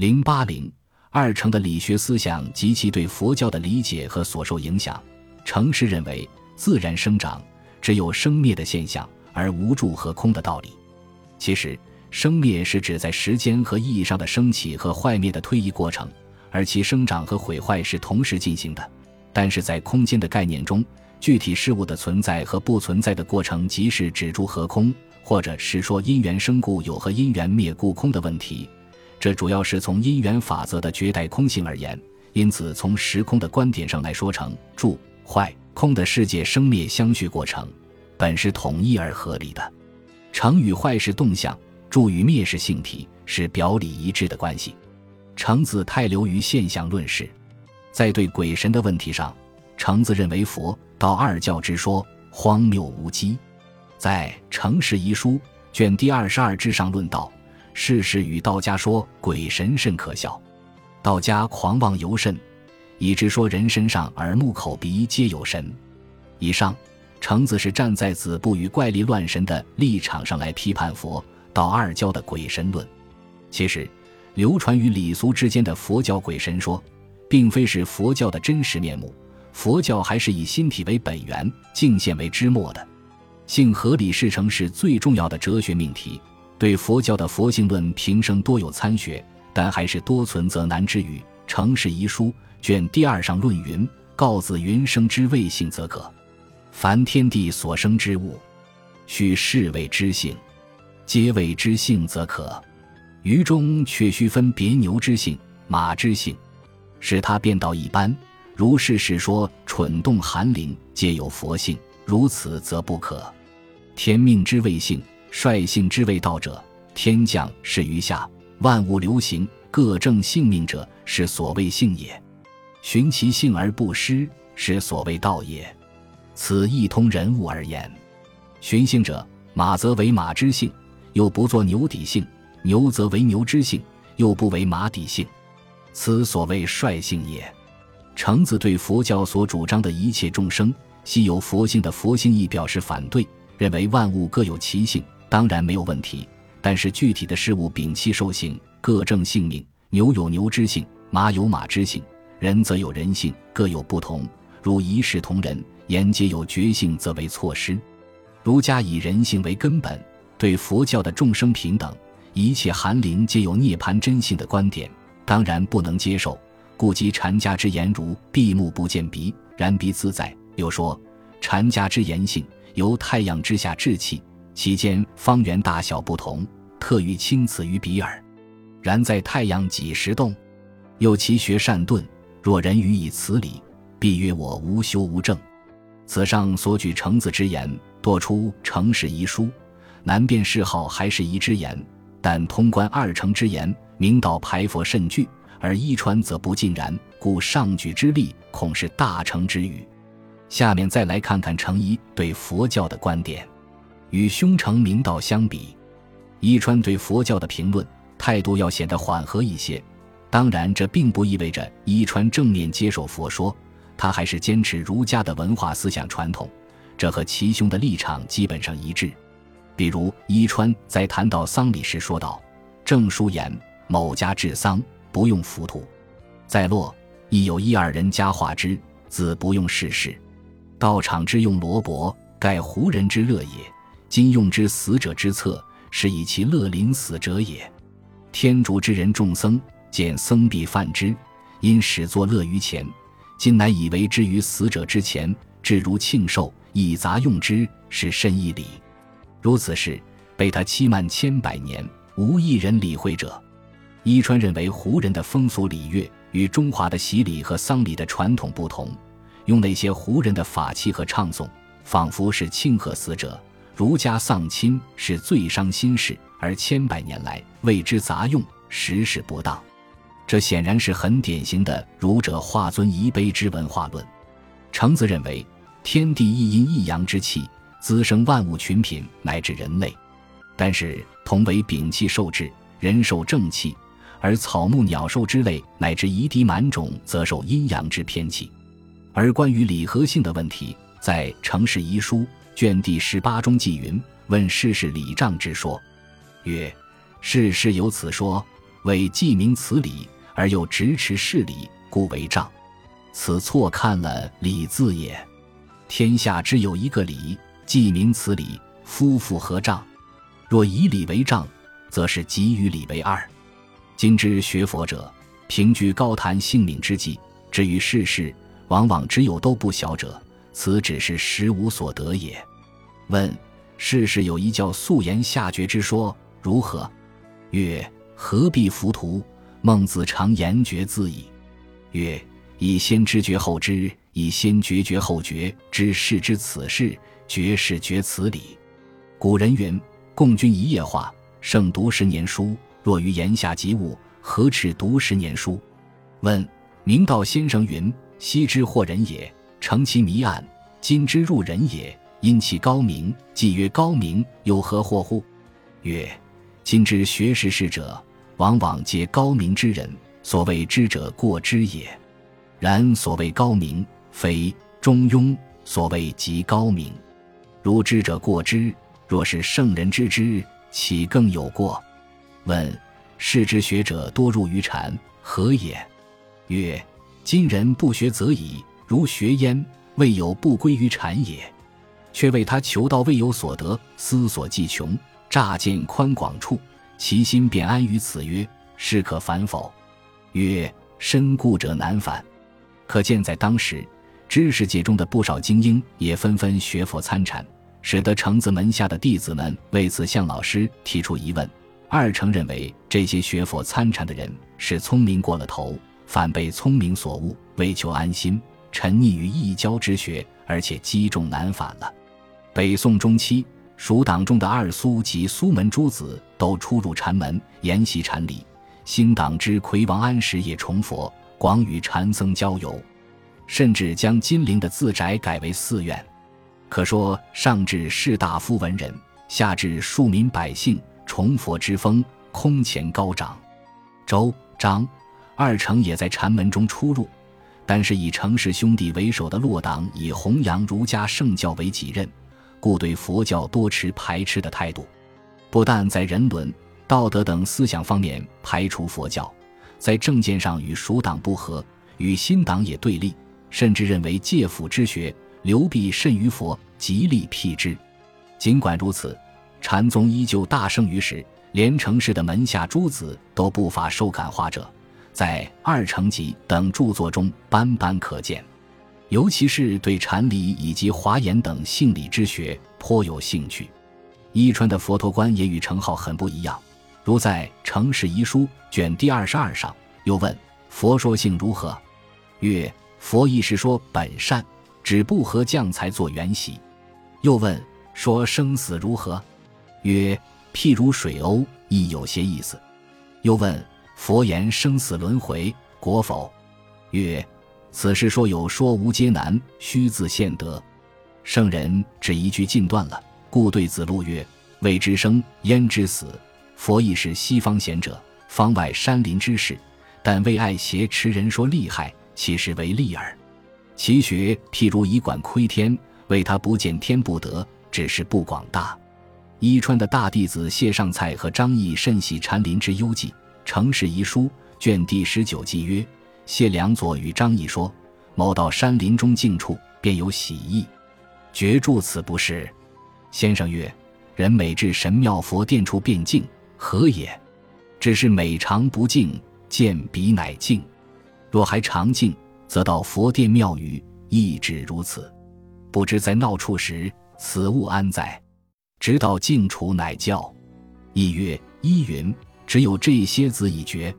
零八零二成的理学思想及其对佛教的理解和所受影响。程氏认为，自然生长只有生灭的现象，而无住和空的道理。其实，生灭是指在时间和意义上的升起和坏灭的推移过程，而其生长和毁坏是同时进行的。但是在空间的概念中，具体事物的存在和不存在的过程，即是指住和空，或者是说因缘生故有和因缘灭故空的问题。这主要是从因缘法则的绝代空性而言。因此，从时空的观点上来说，成住坏空的世界生灭相续过程，本是统一而合理的。成与坏是动向，住与灭是性体，是表里一致的关系。程子太流于现象论事，在对鬼神的问题上，程子认为佛道二教之说荒谬无稽。在《程氏遗书》卷第二十二之上论道：事实与道家说鬼神甚可笑，道家狂妄尤甚，以致说人身上耳目口鼻皆有神。以上。程子是站在子不与怪力乱神的立场上来批判佛道二教的鬼神论。其实，流传于礼俗之间的佛教鬼神说，并非是佛教的真实面目。佛教还是以心体为本源，境现为之末的。性合理事成是最重要的哲学命题。对佛教的佛性论，平生多有参学，但还是多存则难之语。《成氏遗书》卷第二上论云：“告子云生之谓性，则可。”凡天地所生之物，须是谓之性；皆谓之性，则可。于中却须分别牛之性、马之性，使他变道一般。如是史说，蠢动寒灵皆有佛性，如此则不可。天命之谓性，率性之谓道者，天降是于下，万物流行，各正性命者，是所谓性也。循其性而不失，是所谓道也。此一通人物而言，寻性者，马则为马之性，又不作牛底性；牛则为牛之性，又不为马底性。此所谓率性也。程子对佛教所主张的一切众生悉有佛性的佛性义表示反对，认为万物各有其性，当然没有问题。但是具体的事物摒弃兽性，各正性命。牛有牛之性，马有马之性，人则有人性，各有不同。如一视同仁。言皆有觉性，则为错失。儒家以人性为根本，对佛教的众生平等、一切寒灵皆有涅槃真性的观点，当然不能接受。故及禅家之言如闭目不见鼻，然鼻自在。又说禅家之言性由太阳之下至气，其间方圆大小不同，特欲轻此于鼻耳。然在太阳几时动？又其学善钝，若人予以此理，必曰我无修无证。此上所举程子之言，多出程氏遗书，难辨谥号还是遗之言。但通关二程之言，明道排佛甚具，而一传则不尽然。故上举之力，恐是大成之语。下面再来看看程颐对佛教的观点，与兄程明道相比，伊川对佛教的评论态度要显得缓和一些。当然，这并不意味着伊川正面接受佛说。他还是坚持儒家的文化思想传统，这和其兄的立场基本上一致。比如伊川在谈到丧礼时说道：“郑叔言某家治丧不用浮土，在洛亦有一二人家化之，子不用世事。道场之用罗帛，盖胡人之乐也；今用之死者之策，是以其乐临死者也。天竺之人众僧见僧必犯之，因始作乐于前。”今乃以为之于死者之前，至如庆寿，以杂用之，是甚义理。如此事，被他欺瞒千百年，无一人理会者。伊川认为，胡人的风俗礼乐与中华的洗礼和丧礼的传统不同，用那些胡人的法器和唱诵，仿佛是庆贺死者。儒家丧亲是最伤心事，而千百年来为之杂用，实是不当。这显然是很典型的儒者化尊仪卑之文化论。程子认为，天地一阴一阳之气滋生万物群品乃至人类，但是同为摒气受制，人受正气，而草木鸟兽之类乃至夷狄蛮种则受阴阳之偏气。而关于礼和性的问题，在《程氏遗书》卷第十八中记云：“问世事礼仗之说，曰：世事有此说。”为既明此理而又直持事理，故为障。此错看了理字也。天下只有一个理，既明此理，夫复何障？若以理为障，则是即与理为二。今之学佛者，凭据高谈性命之际，至于世事，往往只有都不晓者，此只是实无所得也。问世事有一叫素言下绝之说，如何？曰：何必浮屠？孟子常言绝自矣。曰：以先知觉后知，以先觉觉后觉，知事之此事，觉是觉此理。古人云：共君一夜话，胜读十年书。若于言下及物，何止读十年书？问明道先生云：昔之惑人也，成其迷暗；今之入人也。因其高明，既曰高明，有何惑乎？曰：今之学识士者，往往皆高明之人。所谓知者过之也。然所谓高明，非中庸；所谓极高明，如知者过之。若是圣人知之，岂更有过？问世之学者多入于禅，何也？曰：今人不学则已，如学焉，未有不归于禅也。却为他求道未有所得，思所既穷，乍见宽广处，其心便安于此。曰：是可反否？曰：身固者难反。可见在当时，知识界中的不少精英也纷纷学佛参禅，使得程子门下的弟子们为此向老师提出疑问。二程认为这些学佛参禅的人是聪明过了头，反被聪明所误，为求安心，沉溺于异教之学，而且积重难返了。北宋中期，蜀党中的二苏及苏门诸子都出入禅门，研习禅理。新党之魁王安石也崇佛，广与禅僧交游，甚至将金陵的自宅改为寺院。可说上至士大夫文人，下至庶民百姓，崇佛之风空前高涨。周、张二程也在禅门中出入，但是以程氏兄弟为首的洛党以弘扬儒家圣教为己任。故对佛教多持排斥的态度，不但在人伦、道德等思想方面排除佛教，在政见上与蜀党不合，与新党也对立，甚至认为戒辅之学流弊甚于佛，极力辟之。尽管如此，禅宗依旧大盛于时，连城市的门下诸子都不乏受感化者，在《二程集》等著作中斑斑可见。尤其是对禅理以及华严等性理之学颇有兴趣。伊川的佛陀观也与程颢很不一样，如在《程氏遗书》卷第二十二上，又问佛说性如何？曰：佛亦是说本善，只不合将才作缘习。又问说生死如何？曰：譬如水鸥，亦有些意思。又问佛言生死轮回，果否？曰。此事说有说无皆难，须自现得。圣人只一句尽断了，故对子路曰：“未知生焉知死？”佛亦是西方贤者，方外山林之士，但为爱挟持人说厉害，其实为利耳。其学譬如以管窥天，为他不见天不得，只是不广大。伊川的大弟子谢尚蔡和张毅甚喜禅林之幽寂，《城市遗书》卷第十九记曰。谢良佐与张毅说：“某到山林中静处，便有喜意，觉住此不是。”先生曰：“人每至神庙佛殿处便静，何也？只是每常不静，见彼乃静。若还常静，则到佛殿庙宇亦止如此。不知在闹处时，此物安在？直到静处乃教。”亦曰：“依云，只有这些子已绝。”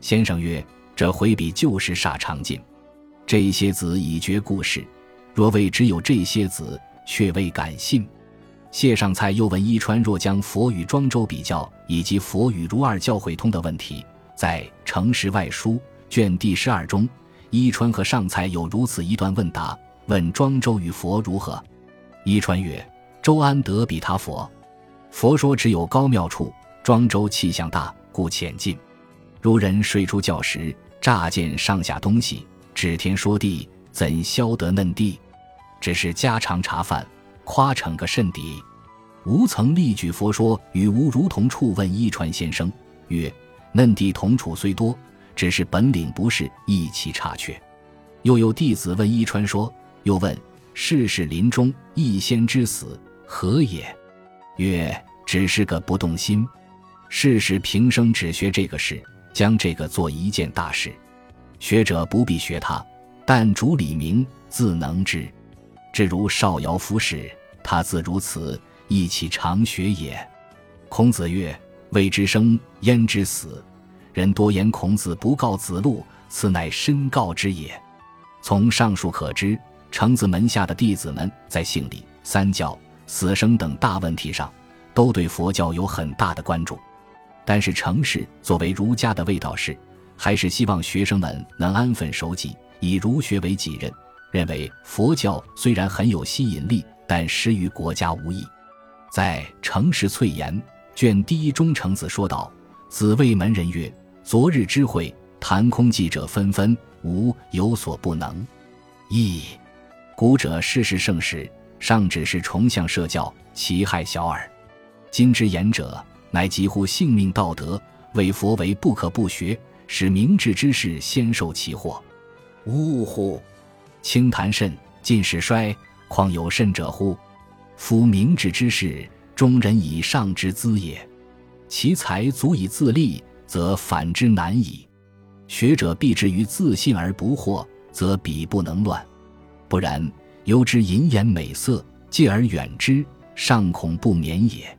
先生曰。这回比旧时煞常进，这些子已绝故事，若谓只有这些子，却未敢信。谢尚才又问伊川：若将佛与庄周比较，以及佛与如二教会通的问题，在《诚实外书》卷第十二中，伊川和尚才有如此一段问答：问庄周与佛如何？伊川曰：周安得比他佛？佛说只有高妙处，庄周气象大，故浅近。如人睡出觉时。乍见上下东西，指天说地，怎消得嫩地？只是家常茶饭，夸成个甚底。吾曾力举佛说与吾如同处，问一传先生曰：“嫩弟同处虽多，只是本领不是，意气差缺。又有弟子问伊川说：“又问世事临终，一仙之死何也？”曰：“只是个不动心。世事平生只学这个事，将这个做一件大事。学者不必学他，但主理明自能知。至如少尧夫士，他自如此，亦其常学也。”孔子曰：“未知生，焉知死？人多言孔子不告子路，此乃深告之也。”从上述可知，程子门下的弟子们在姓礼、三教、死生等大问题上，都对佛教有很大的关注。但是程氏作为儒家的卫道士，还是希望学生们能安分守己，以儒学为己任。认为佛教虽然很有吸引力，但失于国家无益。在《程氏粹言》卷第一中，程子说道：“子谓门人曰：‘昨日之会，谈空寂者纷纷。’”吾有所不能，亦古者世事盛世，尚只是崇相社教，其害小耳。今之言者，乃几乎性命道德，为佛为不可不学，使明智之士先受其祸。呜呼！清谈甚，进士衰，况有甚者乎？夫明智之士，中人以上之资也。其才足以自立，则反之难矣。学者必至于自信而不惑，则彼不能乱；不然，由之淫言美色，戒而远之，尚恐不免也。